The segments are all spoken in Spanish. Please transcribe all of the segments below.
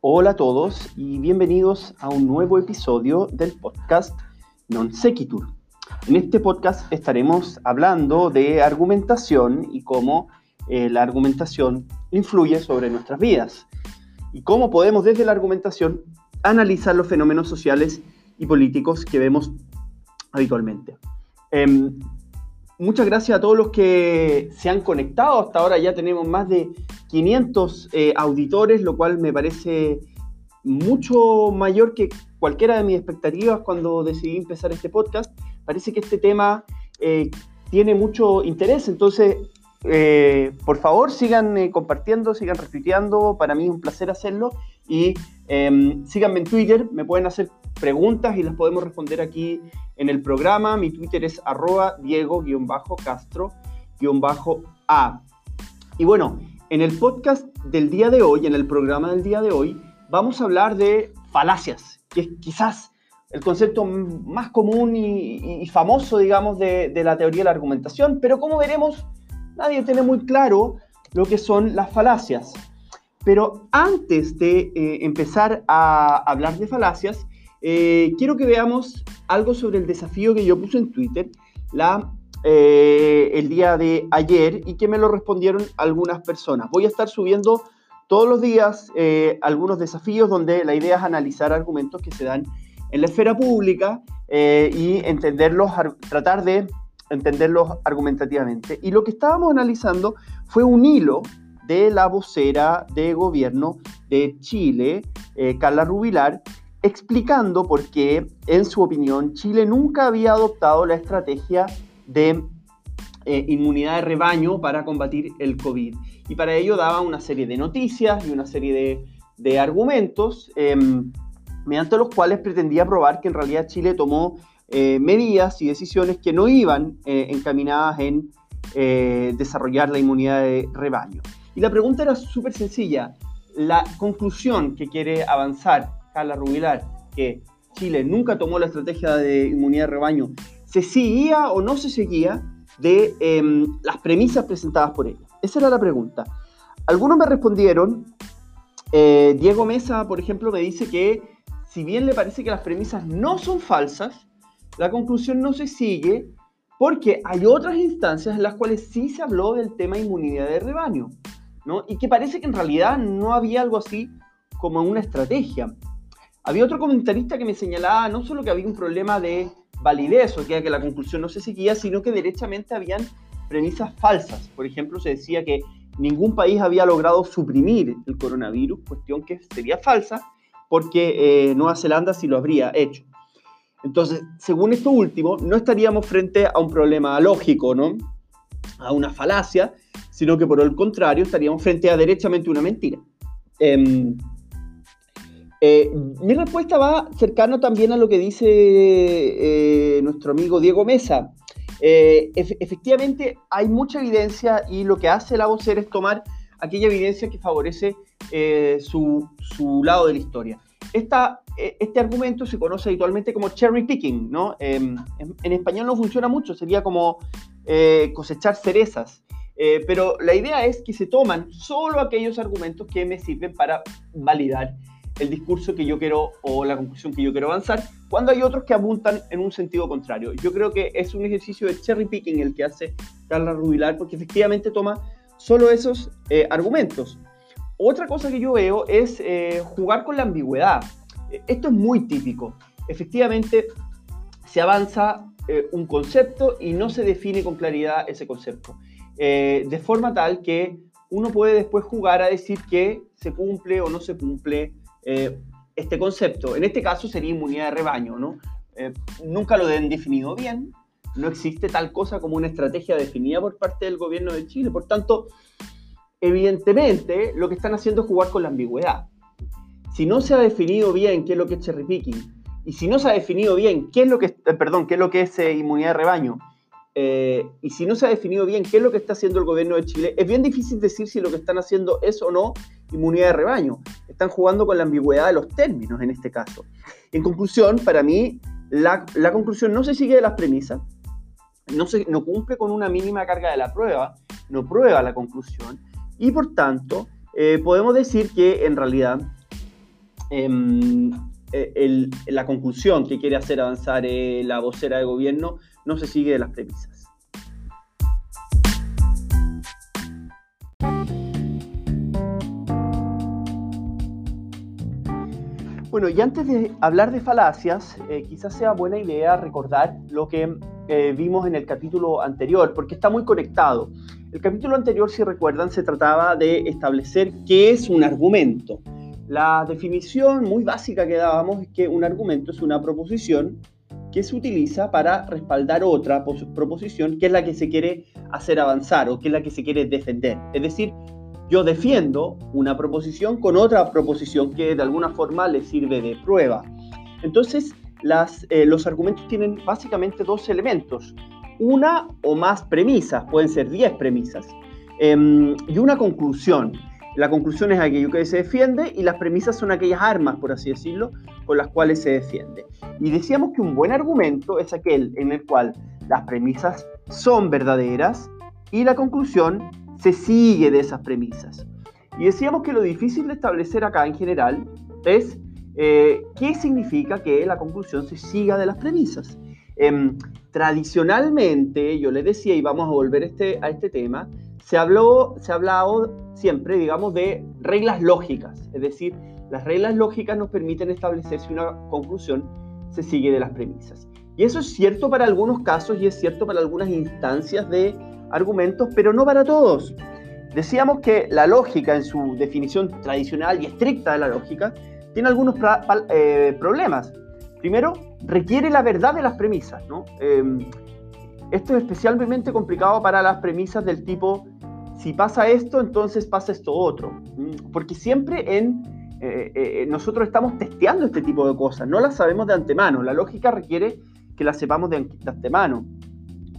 Hola a todos y bienvenidos a un nuevo episodio del podcast Non Sequitur. En este podcast estaremos hablando de argumentación y cómo eh, la argumentación influye sobre nuestras vidas y cómo podemos desde la argumentación analizar los fenómenos sociales y políticos que vemos habitualmente. Em, muchas gracias a todos los que se han conectado. Hasta ahora ya tenemos más de 500 eh, auditores, lo cual me parece mucho mayor que cualquiera de mis expectativas cuando decidí empezar este podcast. Parece que este tema eh, tiene mucho interés, entonces eh, por favor sigan compartiendo, sigan retuiteando, para mí es un placer hacerlo y em, síganme en Twitter, me pueden hacer preguntas y las podemos responder aquí en el programa. Mi Twitter es arroba diego-castro-a. Y bueno, en el podcast del día de hoy, en el programa del día de hoy, vamos a hablar de falacias, que es quizás el concepto más común y, famoso, digamos, de, la teoría de la argumentación, pero como veremos, nadie tiene muy claro lo que son las falacias. Pero antes de eh, empezar a hablar de falacias, eh, quiero que veamos algo sobre el desafío que yo puse en Twitter la eh, el día de ayer y que me lo respondieron algunas personas. Voy a estar subiendo todos los días eh, algunos desafíos donde la idea es analizar argumentos que se dan en la esfera pública eh, y entenderlos, tratar de entenderlos argumentativamente. Y lo que estábamos analizando fue un hilo de la vocera de gobierno de Chile, Carla Rubilar, explicando por qué, en su opinión, Chile nunca había adoptado la estrategia de eh, inmunidad de rebaño para combatir el COVID. Y para ello daba una serie de noticias y una serie de, argumentos em, mediante los cuales pretendía probar que en realidad Chile tomó eh, medidas y decisiones que no iban eh, encaminadas en desarrollar la inmunidad de rebaño. Y la pregunta era súper sencilla. La conclusión que quiere avanzar Carla Rubilar, que Chile nunca tomó la estrategia de inmunidad de rebaño se seguía o no se seguía de em, las premisas presentadas por ella? Esa era la pregunta. Algunos me respondieron, eh, Diego Mesa, por ejemplo, me dice que si bien le parece que las premisas no son falsas, la conclusión no se sigue porque hay otras instancias en las cuales sí se habló del tema inmunidad de rebaño, ¿no? Y que parece que en realidad no había algo así como una estrategia. Había otro comentarista que me señalaba no solo que había un problema de validez, o que la conclusión no se seguía, sino que derechamente habían premisas falsas. Por ejemplo, se decía que ningún país había logrado suprimir el coronavirus, cuestión que sería falsa, porque eh, Nueva Zelanda sí lo habría hecho. Entonces, según esto último, no estaríamos frente a un problema lógico, ¿no? A una falacia, sino que por el contrario estaríamos frente a derechamente una mentira. Em, eh, mi respuesta va cercano también a lo que dice eh, nuestro amigo Diego Mesa. Eh, efectivamente, hay mucha evidencia y lo que hace la vocera es tomar aquella evidencia que favorece su, lado de la historia. este argumento se conoce habitualmente como cherry picking, ¿no? Em, en, español no funciona mucho, sería como cosechar cerezas. pero la idea es que se toman solo aquellos argumentos que me sirven para validar el discurso que yo quiero o la conclusión que yo quiero avanzar, cuando hay otros que apuntan en un sentido contrario. Yo creo que es un ejercicio de cherry picking el que hace Carla Rubilar, porque efectivamente toma solo esos eh, argumentos. Otra cosa que yo veo es eh, jugar con la ambigüedad. Esto es muy típico. Efectivamente, se avanza eh, un concepto y no se define con claridad ese concepto. de forma tal que uno puede después jugar a decir que se cumple o no se cumple eh, este concepto. En este caso sería inmunidad de rebaño, ¿no? Eh, nunca lo han definido bien, no existe tal cosa como una estrategia definida por parte del gobierno de Chile, por tanto, evidentemente lo que están haciendo es jugar con la ambigüedad. Si no se ha definido bien qué es lo que es cherry picking, y si no se ha definido bien qué es lo que, eh, perdón, qué es, lo que es inmunidad de rebaño, y si no se ha definido bien qué es lo que está haciendo el gobierno de Chile, es bien difícil decir si lo que están haciendo es o no inmunidad de rebaño. Están jugando con la ambigüedad de los términos en este caso. En conclusión, para mí, la, conclusión no se sigue de las premisas, no cumple con una mínima carga de la prueba, no prueba la conclusión, y por tanto, eh, podemos decir que en realidad em, e, la conclusión que quiere hacer avanzar eh, la vocera de gobierno no se sigue de las premisas. Bueno, y antes de hablar de falacias, eh, quizás sea buena idea recordar lo que eh, vimos en el capítulo anterior, porque está muy conectado. El capítulo anterior, si recuerdan, se trataba de establecer qué es un argumento. La definición muy básica que dábamos es que un argumento es una proposición que se utiliza para respaldar otra proposición que es la que se quiere hacer avanzar o que es la que se quiere defender. Es decir, yo defiendo una proposición con otra proposición que de alguna forma le sirve de prueba. Entonces, eh, los argumentos tienen básicamente dos elementos. Una o más premisas, pueden ser 10 premisas, em, y una conclusión. La conclusión es aquello que se defiende y las premisas son aquellas armas, por así decirlo, con las cuales se defiende. Y decíamos que un buen argumento es aquel en el cual las premisas son verdaderas y la conclusión se sigue de esas premisas. Y decíamos que lo difícil de establecer acá en general es eh, qué significa que la conclusión se siga de las premisas. Em, tradicionalmente, yo les decía, y vamos a volver este, a este tema, se, habló, se ha hablado siempre, digamos, de reglas lógicas. Es decir, las reglas lógicas nos permiten establecer si una conclusión se sigue de las premisas. Y eso es cierto para algunos casos y es cierto para algunas instancias de argumentos, pero no para todos. Decíamos que la lógica, en su definición tradicional y estricta de la lógica, tiene algunos eh, problemas. Primero, requiere la verdad de las premisas. Em, esto es especialmente complicado para las premisas del tipo, si pasa esto, entonces pasa esto otro. Porque siempre en, eh, eh, nosotros estamos testeando este tipo de cosas, no las sabemos de antemano. La lógica requiere que las sepamos de antemano.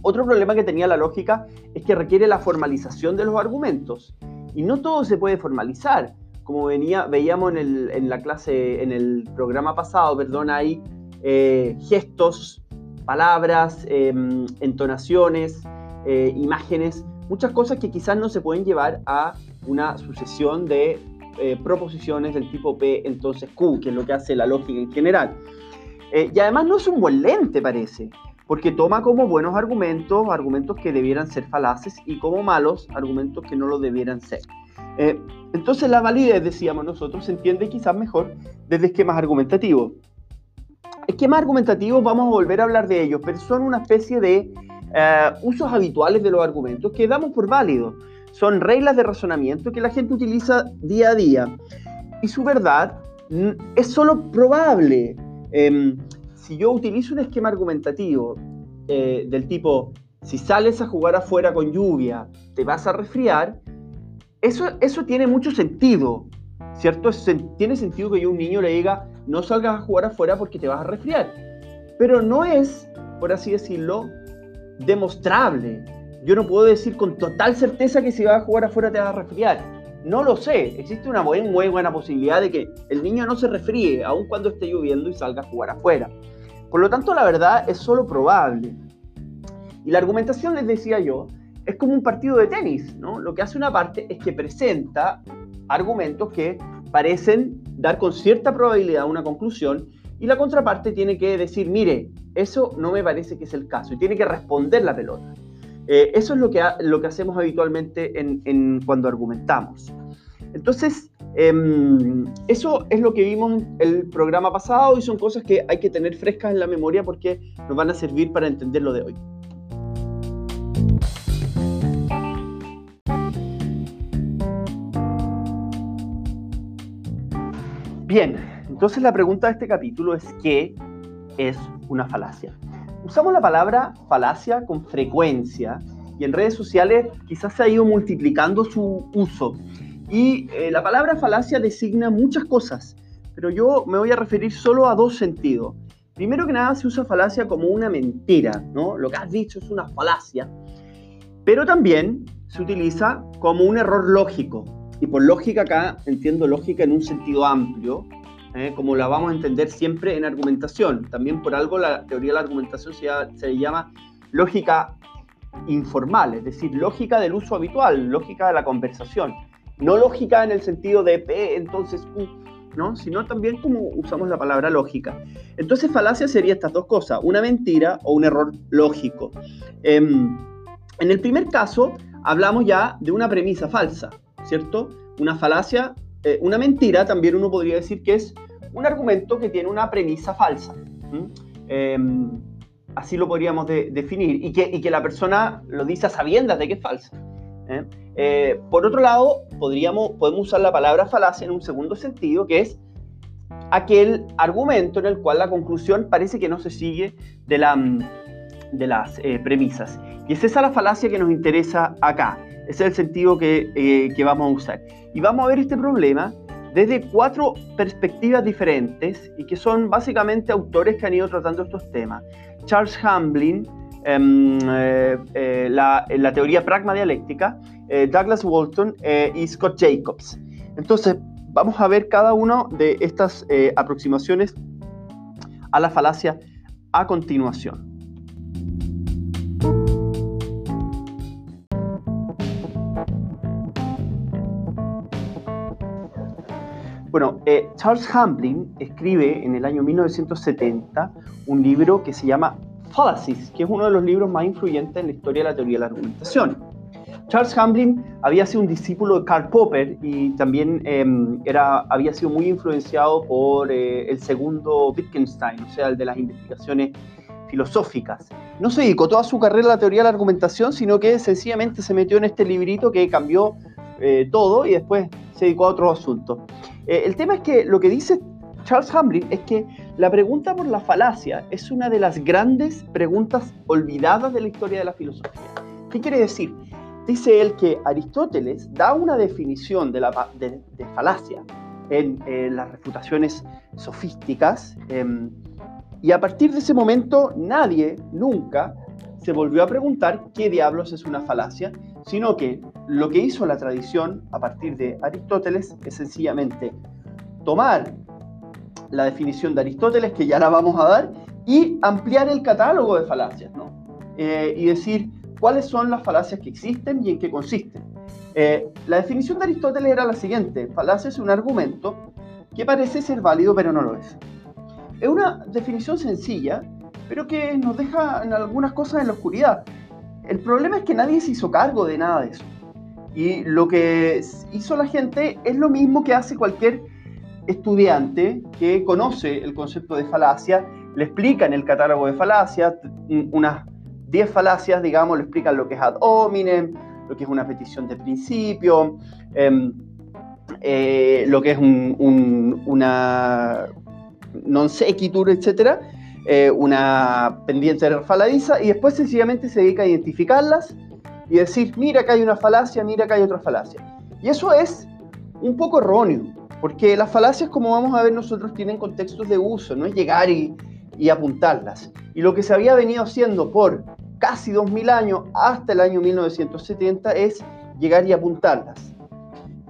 Otro problema que tenía la lógica es que requiere la formalización de los argumentos. Y no todo se puede formalizar. Como venía, veíamos en, la clase, en el programa pasado, perdón, hay eh, gestos, palabras, em, entonaciones, eh, imágenes, muchas cosas que quizás no se pueden llevar a una sucesión de eh, proposiciones del tipo P, entonces Q, que es lo que hace la lógica en general. y además no es un buen lente, parece porque toma como buenos argumentos argumentos que debieran ser falaces y como malos argumentos que no lo debieran ser. Eh, entonces la validez, decíamos nosotros, se entiende quizás mejor desde esquemas argumentativos. Esquemas argumentativos, vamos a volver a hablar de ellos, pero son una especie de eh, usos habituales de los argumentos que damos por válidos. Son reglas de razonamiento que la gente utiliza día a día. Y su verdad mm, es solo probable. Em, si yo utilizo un esquema argumentativo eh, del tipo, si sales a jugar afuera con lluvia, te vas a resfriar, eso, eso tiene mucho sentido, ¿cierto? tiene sentido que yo a un niño le diga, no salgas a jugar afuera porque te vas a resfriar. Pero no es, por así decirlo, demostrable. Yo no puedo decir con total certeza que si vas a jugar afuera te vas a resfriar. No lo sé. Existe una muy, muy buena posibilidad de que el niño no se resfríe, aun cuando esté lloviendo y salga a jugar afuera. Por lo tanto, la verdad es solo probable. Y la argumentación, les decía yo, es como un partido de tenis, ¿no? Lo que hace una parte es que presenta argumentos que parecen dar con cierta probabilidad una conclusión y la contraparte tiene que decir, mire, eso no me parece que es el caso y tiene que responder la pelota. Eh, eso es lo que, lo que hacemos habitualmente en, cuando argumentamos. Entonces, Em, eso es lo que vimos en el programa pasado y son cosas que hay que tener frescas en la memoria porque nos van a servir para entender lo de hoy. Bien, entonces la pregunta de este capítulo es ¿qué es una falacia? Usamos la palabra falacia con frecuencia y en redes sociales quizás se ha ido multiplicando su uso. Y eh, la palabra falacia designa muchas cosas, pero yo me voy a referir solo a dos sentidos. Primero que nada se usa falacia como una mentira, ¿no? Lo que has dicho es una falacia. Pero también se utiliza como un error lógico. Y por lógica acá entiendo lógica en un sentido amplio, ¿eh? como la vamos a entender siempre en argumentación. También por algo la teoría de la argumentación se, se llama lógica informal, es decir, lógica del uso habitual, lógica de la conversación. No lógica en el sentido de P, entonces Q, ¿no? sino también como usamos la palabra lógica. Entonces falacia sería estas dos cosas, una mentira o un error lógico. Em, en el primer caso hablamos ya de una premisa falsa, ¿cierto? Una falacia, eh, una mentira también uno podría decir que es un argumento que tiene una premisa falsa. Em, así lo podríamos definir, y que, y que, la persona lo dice a sabiendas de que es falsa. ¿eh? Eh, por otro lado, podríamos, podemos usar la palabra falacia en un segundo sentido, que es aquel argumento en el cual la conclusión parece que no se sigue de, la, de las premisas. Y es esa la falacia que nos interesa acá. Ese es el sentido que, que vamos a usar. Y vamos a ver este problema desde cuatro perspectivas diferentes y que son básicamente autores que han ido tratando estos temas. Charles Hamblin, em, eh, eh, la, teoría pragma dialéctica, eh, Douglas Walton y Scott Jacobs. Entonces, vamos a ver cada una de estas aproximaciones a la falacia a continuación. Bueno, eh, Charles Hamblin escribe en el año 1970 un libro que se llama Fallacies, que es uno de los libros más influyentes en la historia de la teoría de la argumentación. Charles Hamblin había sido un discípulo de Karl Popper y también em, era, había sido muy influenciado por eh, el segundo Wittgenstein, o sea, el de las investigaciones filosóficas. No se dedicó toda su carrera a la teoría de la argumentación, sino que sencillamente se metió en este librito que cambió eh, todo y después se dedicó a otros asuntos. Eh, el tema es que lo que dice Charles Hamblin es que la pregunta por la falacia es una de las grandes preguntas olvidadas de la historia de la filosofía. ¿Qué quiere decir? Dice él que Aristóteles da una definición de, la, falacia en, las refutaciones sofísticas em, y a partir de ese momento nadie nunca se volvió a preguntar qué diablos es una falacia, sino que lo que hizo la tradición a partir de Aristóteles es sencillamente tomar la definición de Aristóteles, que ya la vamos a dar, y ampliar el catálogo de falacias, ¿no? Eh, y decir cuáles son las falacias que existen y en qué consisten. Eh, la definición de Aristóteles era la siguiente, falacia es un argumento que parece ser válido pero no lo es. Es una definición sencilla pero que nos deja en algunas cosas en la oscuridad. El problema es que nadie se hizo cargo de nada de eso. Y lo que hizo la gente es lo mismo que hace cualquier estudiante que conoce el concepto de falacia, le explica en el catálogo de falacias, unas 10 falacias, digamos, le explican lo que es ad hominem, lo que es una petición de principio, em, eh, lo que es una non sequitur, etc. Eh, una pendiente refaladiza y después sencillamente se dedica a identificarlas y decir, mira que hay una falacia, mira que hay otra falacia. Y eso es un poco erróneo, porque las falacias, como vamos a ver nosotros, tienen contextos de uso, no es llegar y, apuntarlas. Y lo que se había venido haciendo por casi 2000 años hasta el año 1970 es llegar y apuntarlas.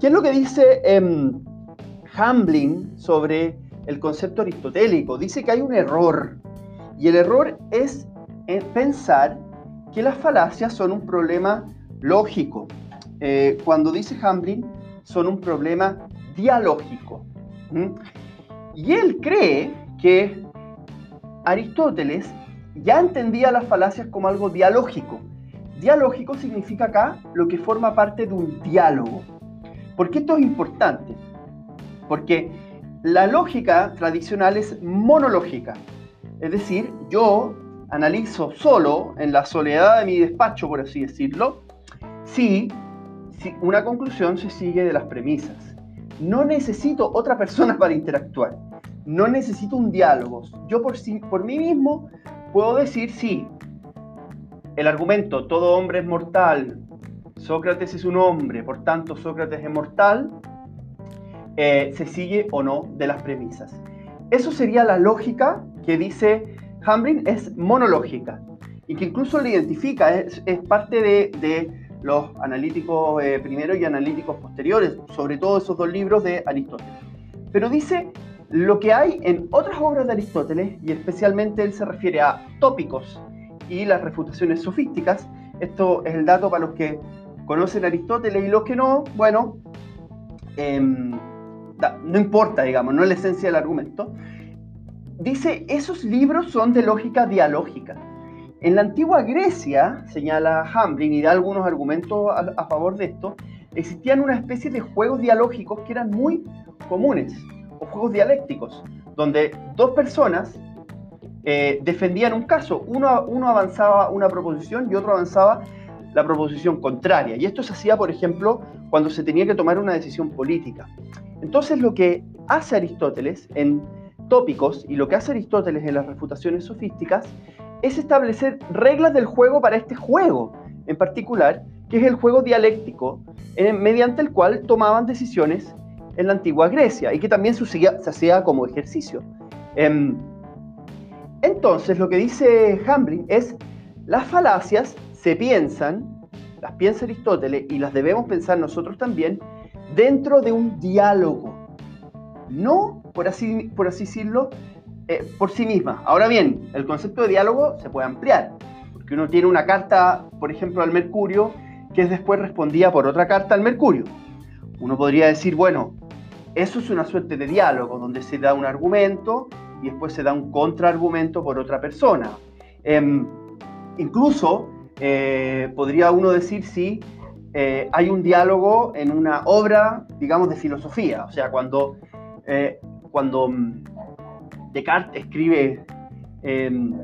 ¿Qué es lo que dice eh, Hamblin sobre el concepto aristotélico. Dice que hay un error. Y el error es pensar que las falacias son un problema lógico. Eh, cuando dice Hamblin, son un problema dialógico. Y él cree que Aristóteles ya entendía las falacias como algo dialógico. Dialógico significa acá lo que forma parte de un diálogo. ¿Por qué esto es importante? Porque la lógica tradicional es monológica, es decir, yo analizo solo, en la soledad de mi despacho, por así decirlo, si, una conclusión se sigue de las premisas. No necesito otra persona para interactuar, no necesito un diálogo. Yo por, por mí mismo puedo decir sí. El argumento, todo hombre es mortal, Sócrates es un hombre, por tanto Sócrates es mortal, eh, se sigue o no de las premisas. Eso sería la lógica que dice Hamblin, es monológica y que incluso le identifica, es, parte de, los analíticos eh, primeros y analíticos posteriores, sobre todo esos dos libros de Aristóteles. Pero dice lo que hay en otras obras de Aristóteles, y especialmente él se refiere a tópicos y las refutaciones sofísticas. Esto es el dato para los que conocen Aristóteles y los que no, bueno, em, no importa, digamos, no es la esencia del argumento, dice, esos libros son de lógica dialógica. En la antigua Grecia, señala Hamblin y da algunos argumentos a, favor de esto, existían una especie de juegos dialógicos que eran muy comunes, o juegos dialécticos, donde dos personas eh, defendían un caso, uno, uno avanzaba una proposición y otro avanzaba la proposición contraria. Y esto se hacía, por ejemplo, cuando se tenía que tomar una decisión política. Entonces lo que hace Aristóteles en tópicos y lo que hace Aristóteles en las refutaciones sofísticas es establecer reglas del juego para este juego en particular, que es el juego dialéctico, mediante el cual tomaban decisiones en la antigua Grecia y que también se, hacía como ejercicio. Em, entonces, lo que dice Hamblin es, las falacias se piensan, las piensa Aristóteles y las debemos pensar nosotros también, dentro de un diálogo, no, por así, decirlo, eh, por sí misma. Ahora bien, el concepto de diálogo se puede ampliar, porque uno tiene una carta, por ejemplo, al Mercurio, que es después respondida por otra carta al Mercurio. Uno podría decir, bueno, eso es una suerte de diálogo, donde se da un argumento y después se da un contraargumento por otra persona. Em, incluso eh, podría uno decir si eh, hay un diálogo en una obra, digamos, de filosofía. O sea, cuando, cuando mm, Descartes escribe em,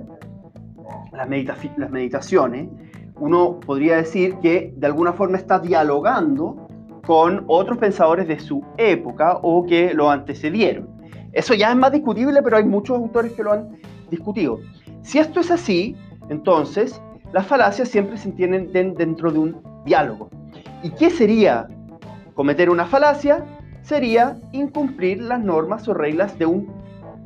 las, meditaciones, uno podría decir que de alguna forma está dialogando con otros pensadores de su época o que lo antecedieron. Eso ya es más discutible, pero hay muchos autores que lo han discutido. Si esto es así, entonces las falacias siempre se entienden dentro de un diálogo. ¿Y qué sería cometer una falacia? Sería incumplir las normas o reglas de un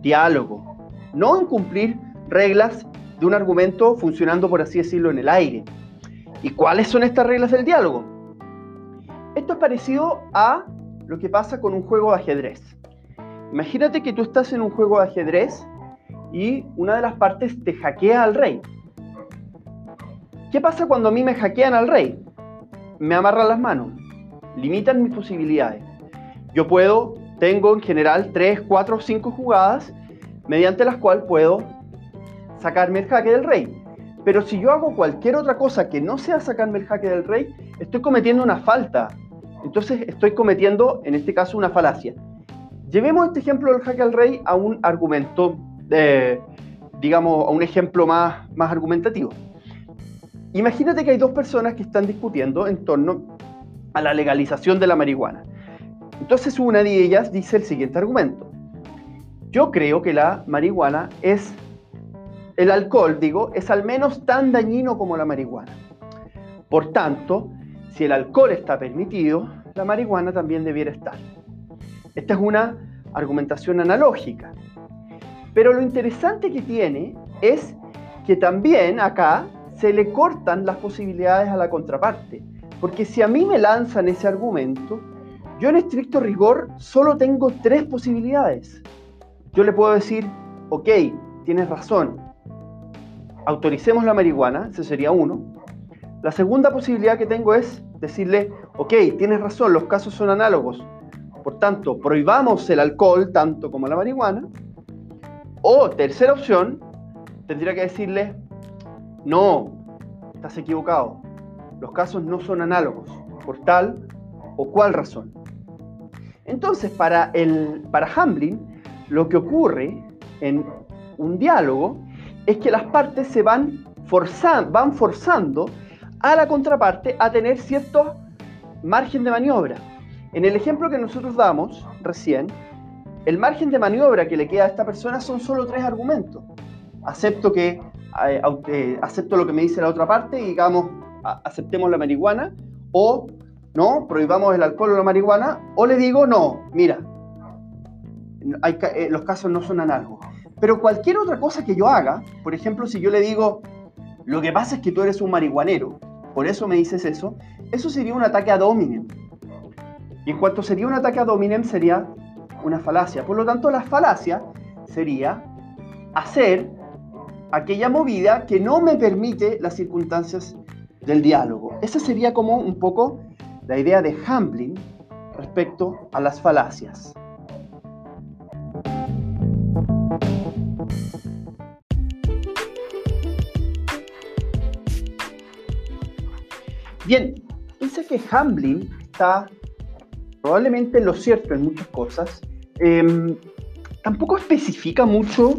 diálogo, no incumplir reglas de un argumento funcionando, por así decirlo, en el aire. ¿Y cuáles son estas reglas del diálogo? Esto es parecido a lo que pasa con un juego de ajedrez. Imagínate que tú estás en un juego de ajedrez y una de las partes te hackea al rey. ¿Qué pasa cuando a mí me hackean al rey? Me amarran las manos, limitan mis posibilidades. Yo puedo tengo en general 3, 4, 5 jugadas mediante las cuales puedo sacarme el jaque del rey. Pero si yo hago cualquier otra cosa que no sea sacarme el jaque del rey, estoy cometiendo una falta. Entonces estoy cometiendo, en este caso, una falacia. Llevemos este ejemplo del jaque al rey a un argumento, digamos, a un ejemplo más argumentativo. Imagínate que hay dos personas que están discutiendo en torno a la legalización de la marihuana. Entonces una de ellas dice el siguiente argumento. Yo creo que la marihuana es, el alcohol, digo, es al menos tan dañino como la marihuana. Por tanto, si el alcohol está permitido, la marihuana también debiera estar. Esta es una argumentación analógica. Pero lo interesante que tiene es que también acá se le cortan las posibilidades a la contraparte. Porque si a mí me lanzan ese argumento, yo en estricto rigor solo tengo tres posibilidades. Yo le puedo decir, ok, tienes razón, autoricemos la marihuana, ese sería uno. La segunda posibilidad que tengo es decirle, ok, tienes razón, los casos son análogos. Por tanto, prohibamos el alcohol tanto como la marihuana. O tercera opción, tendría que decirle, no, estás equivocado. Los casos no son análogos. Por tal o cual razón. Entonces, para, el, para Hamblin, lo que ocurre en un diálogo es que las partes se van, van forzando a la contraparte a tener cierto margen de maniobra. En el ejemplo que nosotros damos recién, el margen de maniobra que le queda a esta persona son solo tres argumentos. Acepto que eh, eh, acepto lo que me dice la otra parte y digamos aceptemos la marihuana o ¿no? Prohibamos el alcohol o la marihuana, o le digo, no, mira, eh, los casos no son análogos. Pero cualquier otra cosa que yo haga, por ejemplo, si yo le digo, lo que pasa es que tú eres un marihuanero, por eso me dices eso, eso sería un ataque a dominem. Y en cuanto sería un ataque a dominem, sería una falacia. Por lo tanto, la falacia sería hacer aquella movida que no me permite las circunstancias del diálogo. Esa sería como un poco la idea de Hamblin respecto a las falacias. Bien, dice que Hamblin está probablemente lo cierto en muchas cosas. Em, tampoco especifica mucho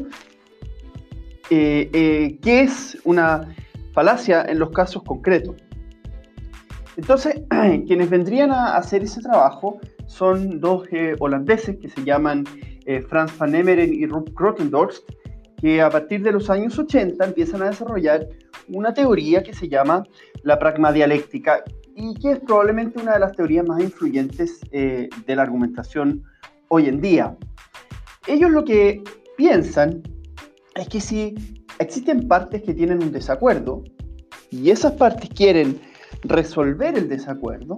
eh, eh, qué es una falacia en los casos concretos. Entonces, quienes vendrían a hacer ese trabajo son dos eh, holandeses que se llaman Frans van Emeren y Rob Grotendorst, que a partir de los años 80 empiezan a desarrollar una teoría que se llama la pragmadialéctica y que es probablemente una de las teorías más influyentes de la argumentación hoy en día. Ellos lo que piensan es que si existen partes que tienen un desacuerdo y esas partes quieren resolver el desacuerdo,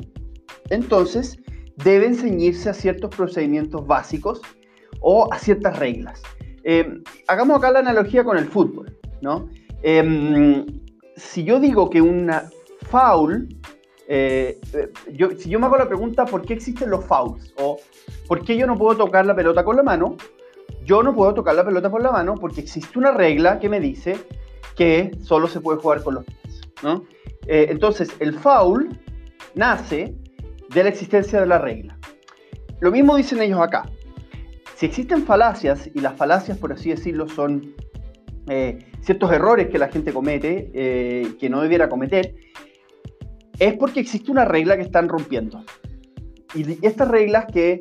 entonces deben ceñirse a ciertos procedimientos básicos o a ciertas reglas. Em, hagamos acá la analogía con el fútbol, ¿no? Em, si yo digo que una foul, eh, yo, si yo me hago la pregunta por qué existen los fouls o por qué yo no puedo tocar la pelota con la mano, yo no puedo tocar la pelota por la mano porque existe una regla que me dice que solo se puede jugar con los pies. ¿no? Eh, entonces, el foul nace de la existencia de la regla. Lo mismo dicen ellos acá. Si existen falacias, y las falacias, por así decirlo, son eh, ciertos errores que la gente comete, eh, que no debiera cometer, es porque existe una regla que están rompiendo. Y estas reglas que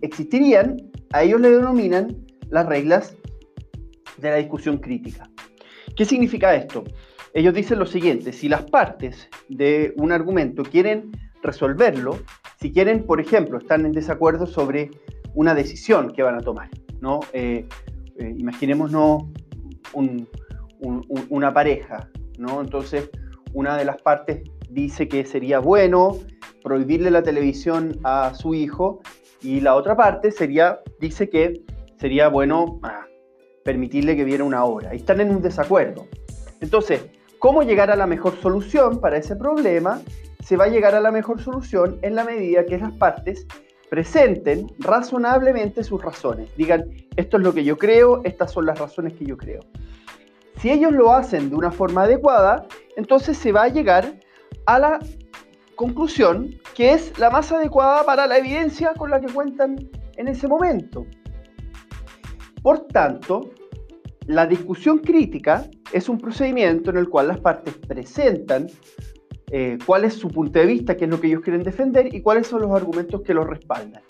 existirían a ellos le denominan las reglas de la discusión crítica. ¿Qué significa esto? Ellos dicen lo siguiente, si las partes de un argumento quieren resolverlo, si quieren, por ejemplo, están en desacuerdo sobre una decisión que van a tomar, ¿no? Eh, eh, imaginémonos una pareja, ¿no? Entonces, una de las partes dice que sería bueno prohibirle la televisión a su hijo y la otra parte sería, dice que sería bueno ah, permitirle que viera una obra. Y están en un desacuerdo. Entonces, ¿cómo llegar a la mejor solución para ese problema? Se va a llegar a la mejor solución en la medida que las partes presenten razonablemente sus razones. Digan, esto es lo que yo creo, estas son las razones que yo creo. Si ellos lo hacen de una forma adecuada, entonces se va a llegar a la conclusión que es la más adecuada para la evidencia con la que cuentan en ese momento. Por tanto, la discusión crítica es un procedimiento en el cual las partes presentan eh, cuál es su punto de vista, qué es lo que ellos quieren defender y cuáles son los argumentos que los respaldan.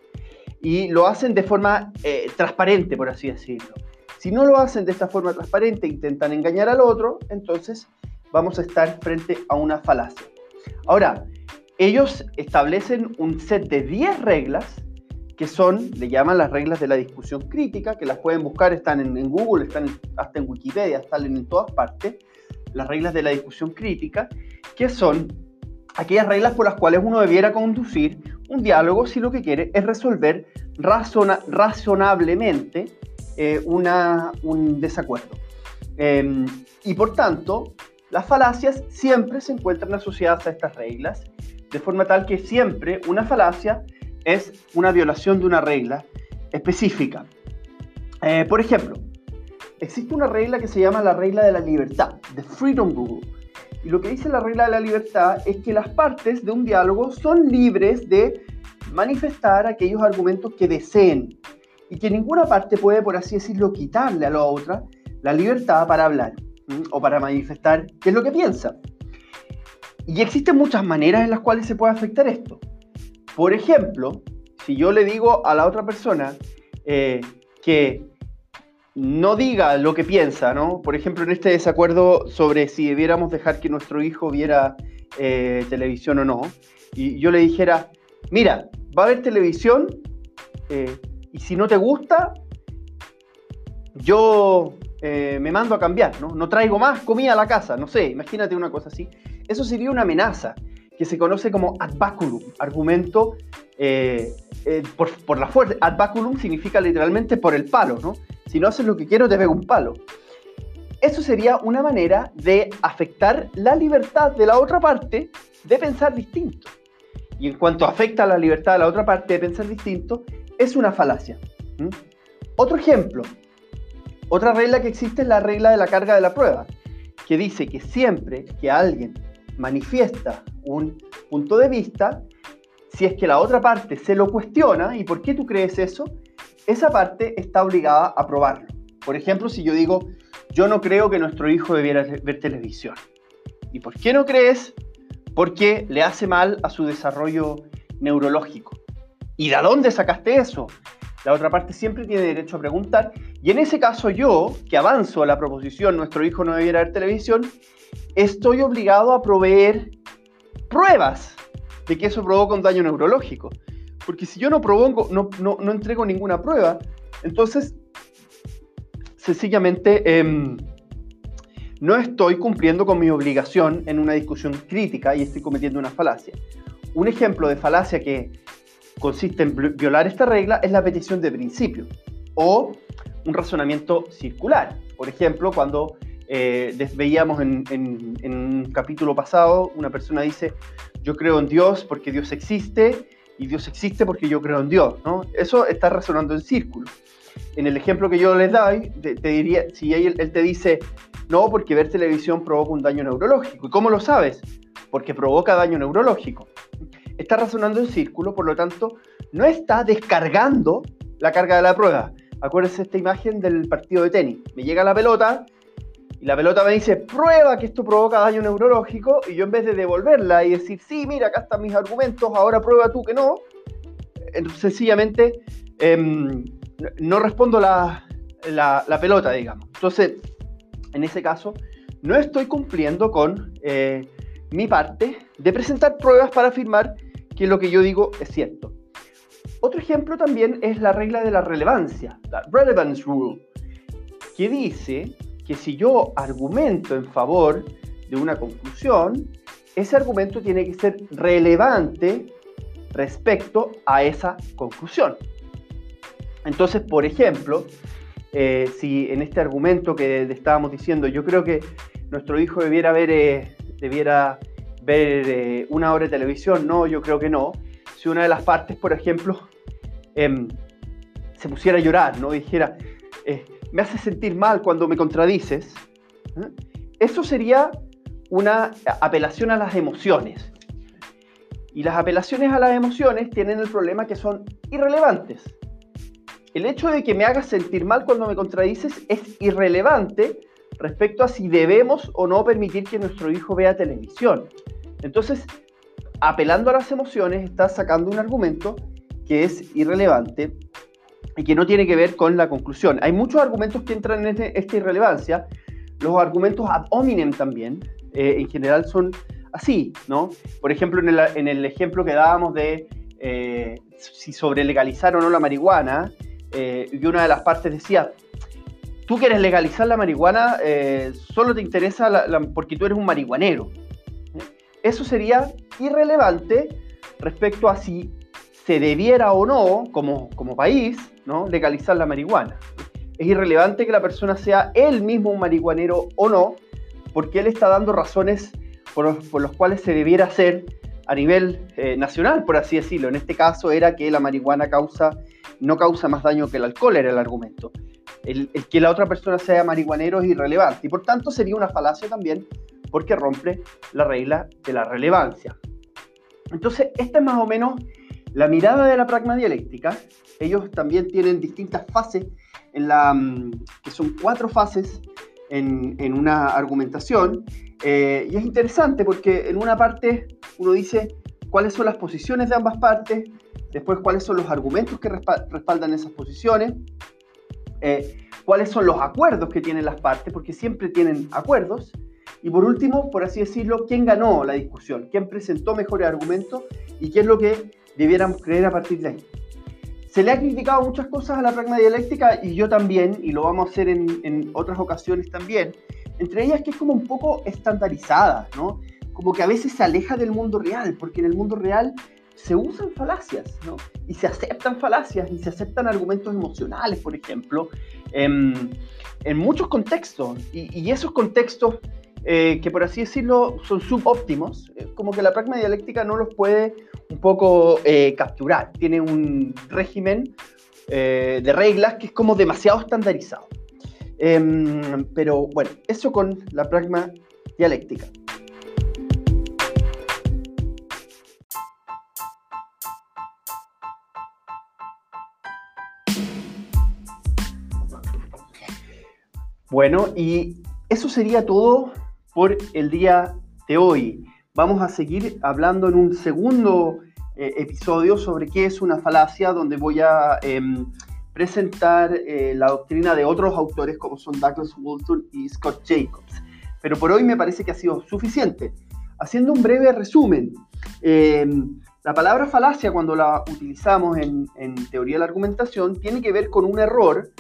Y lo hacen de forma eh, transparente, por así decirlo. Si no lo hacen de esta forma transparente, intentan engañar al otro, entonces vamos a estar frente a una falacia. Ahora, ellos establecen un set de 10 reglas que son, le llaman las reglas de la discusión crítica, que las pueden buscar, están en, Google, están hasta en Wikipedia, están en todas partes, las reglas de la discusión crítica, que son aquellas reglas por las cuales uno debiera conducir un diálogo si lo que quiere es resolver razonablemente eh, un desacuerdo. Em, y por tanto, las falacias siempre se encuentran asociadas a estas reglas de forma tal que siempre una falacia es una violación de una regla específica. Eh, por ejemplo, existe una regla que se llama la regla de la libertad, the freedom rule. Y lo que dice la regla de la libertad es que las partes de un diálogo son libres de manifestar aquellos argumentos que deseen y que ninguna parte puede, por así decirlo, quitarle a la otra la libertad para hablar o para manifestar qué es lo que piensa. Y existen muchas maneras en las cuales se puede afectar esto. Por ejemplo, si yo le digo a la otra persona eh, que no diga lo que piensa, ¿no? Por ejemplo, en este desacuerdo sobre si debiéramos dejar que nuestro hijo viera eh, televisión o no, y yo le dijera, mira, va a haber televisión eh, y si no te gusta, yo me mando a cambiar, ¿no? No traigo más comida a la casa, no sé, imagínate una cosa así. Eso sería una amenaza que se conoce como ad baculum, argumento eh, eh, por, la fuerza. Ad baculum significa literalmente por el palo, ¿no? Si no haces lo que quiero, te pego un palo. Eso sería una manera de afectar la libertad de la otra parte de pensar distinto. Y en cuanto afecta a la libertad de la otra parte de pensar distinto, es una falacia. Otro ejemplo, otra regla que existe es la regla de la carga de la prueba, que dice que siempre que alguien manifiesta un punto de vista, si es que la otra parte se lo cuestiona, ¿y por qué tú crees eso? Esa parte está obligada a probarlo. Por ejemplo, si yo digo, yo no creo que nuestro hijo debiera ver televisión. ¿Y por qué no crees? Porque le hace mal a su desarrollo neurológico. ¿Y de dónde sacaste eso? La otra parte siempre tiene derecho a preguntar. Y en ese caso yo, que avanzo a la proposición, nuestro hijo no debiera ver televisión, estoy obligado a proveer pruebas de que eso provoca un daño neurológico. Porque si yo no propongo, no, no, entrego ninguna prueba, entonces sencillamente em, no estoy cumpliendo con mi obligación en una discusión crítica y estoy cometiendo una falacia. Un ejemplo de falacia que consiste en violar esta regla es la petición de principio o un razonamiento circular. Por ejemplo, cuando eh, veíamos en, un capítulo pasado, una persona dice, yo creo en Dios porque Dios existe y Dios existe porque yo creo en Dios. ¿no? Eso está resonando en círculo. En el ejemplo que yo les doy, te, diría, si él, él, te dice, no, porque ver televisión provoca un daño neurológico. ¿Y cómo lo sabes? Porque provoca daño neurológico está razonando en círculo, por lo tanto, no está descargando la carga de la prueba. Acuérdense esta imagen del partido de tenis. Me llega la pelota y la pelota me dice, prueba que esto provoca daño neurológico, y yo en vez de devolverla y decir, sí, mira, acá están mis argumentos, ahora prueba tú que no, sencillamente em, no respondo la, pelota, digamos. Entonces, en ese caso, no estoy cumpliendo con eh, mi parte de presentar pruebas para afirmar que lo que yo digo es cierto. Otro ejemplo también es la regla de la relevancia, la relevance rule, que dice que si yo argumento en favor de una conclusión, ese argumento tiene que ser relevante respecto a esa conclusión. Entonces, por ejemplo, eh, si en este argumento que estábamos diciendo, yo creo que nuestro hijo debiera ver, eh, debiera ver eh, una hora de televisión, no, yo creo que no. Si una de las partes, por ejemplo, em, se pusiera a llorar, ¿no? Dijera, me hace sentir mal cuando me contradices, ¿eh? eso sería una apelación a las emociones. Y las apelaciones a las emociones tienen el problema que son irrelevantes. El hecho de que me hagas sentir mal cuando me contradices es irrelevante respecto a si debemos o no permitir que nuestro hijo vea televisión. Entonces, apelando a las emociones, estás sacando un argumento que es irrelevante y que no tiene que ver con la conclusión. Hay muchos argumentos que entran en este, esta irrelevancia. Los argumentos ad hominem también, eh, en general, son así, ¿no? Por ejemplo, en el, ejemplo que dábamos de eh, si sobre legalizar o no la marihuana, eh, y una de las partes decía, tú quieres legalizar la marihuana, solo te interesa porque tú eres un marihuanero eso sería irrelevante respecto a si se debiera o no, como, como país, ¿no? legalizar la marihuana. Es irrelevante que la persona sea él mismo un marihuanero o no, porque él está dando razones por los, por cuales se debiera hacer a nivel eh, nacional, por así decirlo. En este caso era que la marihuana causa, no causa más daño que el alcohol, era el argumento. el, que la otra persona sea marihuanero es irrelevante y por tanto sería una falacia también porque rompe la regla de la relevancia. Entonces, esta es más o menos la mirada de la pragma dialéctica. Ellos también tienen distintas fases, mm, que son cuatro fases en, una argumentación. Eh, y es interesante porque en una parte uno dice cuáles son las posiciones de ambas partes, después cuáles son los argumentos que respaldan esas posiciones, eh, cuáles son los acuerdos que tienen las partes, porque siempre tienen acuerdos, y por último, por así decirlo, quién ganó la discusión, quién presentó mejores argumentos y qué es lo que debiéramos creer a partir de ahí. Se le ha criticado muchas cosas a la pragma dialéctica y yo también, y lo vamos a hacer en, otras ocasiones también, entre ellas que es como un poco estandarizada, ¿no? Como que a veces se aleja del mundo real, porque en el mundo real se usan falacias, ¿no? Y se aceptan falacias y se aceptan argumentos emocionales, por ejemplo, en, muchos contextos. Y, y, esos contextos eh, que por así decirlo son subóptimos, eh, como que la pragma dialéctica no los puede un poco eh. Tiene un régimen eh, de reglas que es como demasiado estandarizado. Em, pero bueno, eso con la pragma dialéctica. Bueno, y eso sería todo por el día de hoy. Vamos a seguir hablando en un segundo eh, episodio sobre qué es una falacia, donde voy a em, presentar eh, la doctrina de otros autores como son Douglas Walton y Scott Jacobs. Pero por hoy me parece que ha sido suficiente. Haciendo un breve resumen, em, la palabra falacia cuando la utilizamos en, teoría de la argumentación tiene que ver con un error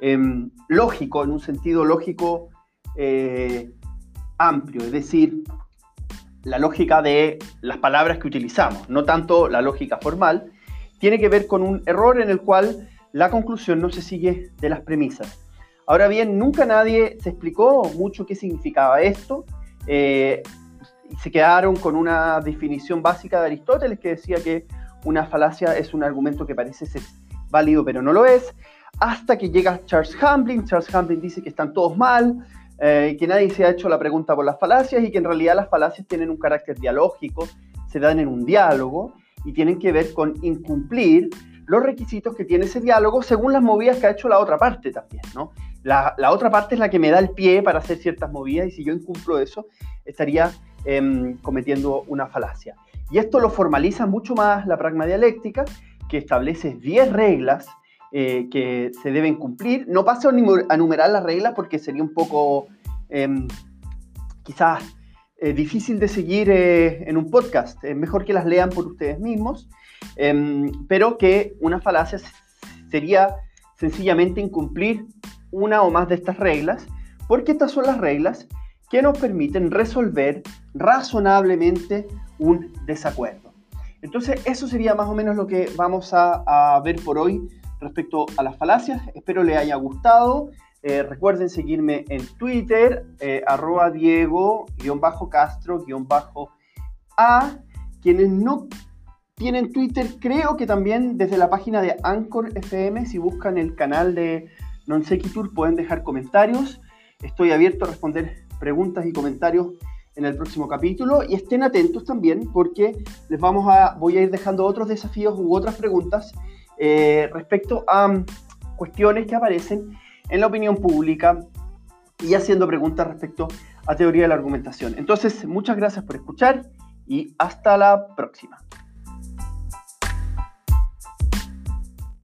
em, lógico, en un sentido lógico eh, amplio, es decir, la lógica de las palabras que utilizamos, no tanto la lógica formal, tiene que ver con un error en el cual la conclusión no se sigue de las premisas. Ahora bien, nunca nadie se explicó mucho qué significaba esto. Eh, se quedaron con una definición básica de Aristóteles que decía que una falacia es un argumento que parece ser válido pero no lo es, hasta que llega Charles Hamblin. Charles Hamblin dice que están todos mal, eh, que nadie se ha hecho la pregunta por las falacias y que en realidad las falacias tienen un carácter dialógico, se dan en un diálogo y tienen que ver con incumplir los requisitos que tiene ese diálogo según las movidas que ha hecho la otra parte también, ¿no? La, otra parte es la que me da el pie para hacer ciertas movidas y si yo incumplo eso, estaría em, cometiendo una falacia. Y esto lo formaliza mucho más la pragma dialéctica, que establece 10 reglas eh, que se deben cumplir. No paso a enumerar las reglas porque sería un poco em, quizás eh, difícil de seguir eh, en un podcast. Es mejor que las lean por ustedes mismos, em, pero que una falacia sería sencillamente incumplir una o más de estas reglas, porque estas son las reglas que nos permiten resolver razonablemente un desacuerdo. Entonces, eso sería más o menos lo que vamos a ver por hoy respecto a las falacias. Espero les haya gustado. Eh, recuerden seguirme en Twitter, eh, Diego-Castro-A. Quienes no tienen Twitter, creo que también desde la página de Anchor FM, si buscan el canal de Non Tour, pueden dejar comentarios. Estoy abierto a responder preguntas y comentarios en el próximo capítulo y estén atentos también porque les vamos a voy a ir dejando otros desafíos u otras preguntas eh, respecto a mm, cuestiones que aparecen en la opinión pública y haciendo preguntas respecto a teoría de la argumentación. Entonces, muchas gracias por escuchar y hasta la próxima.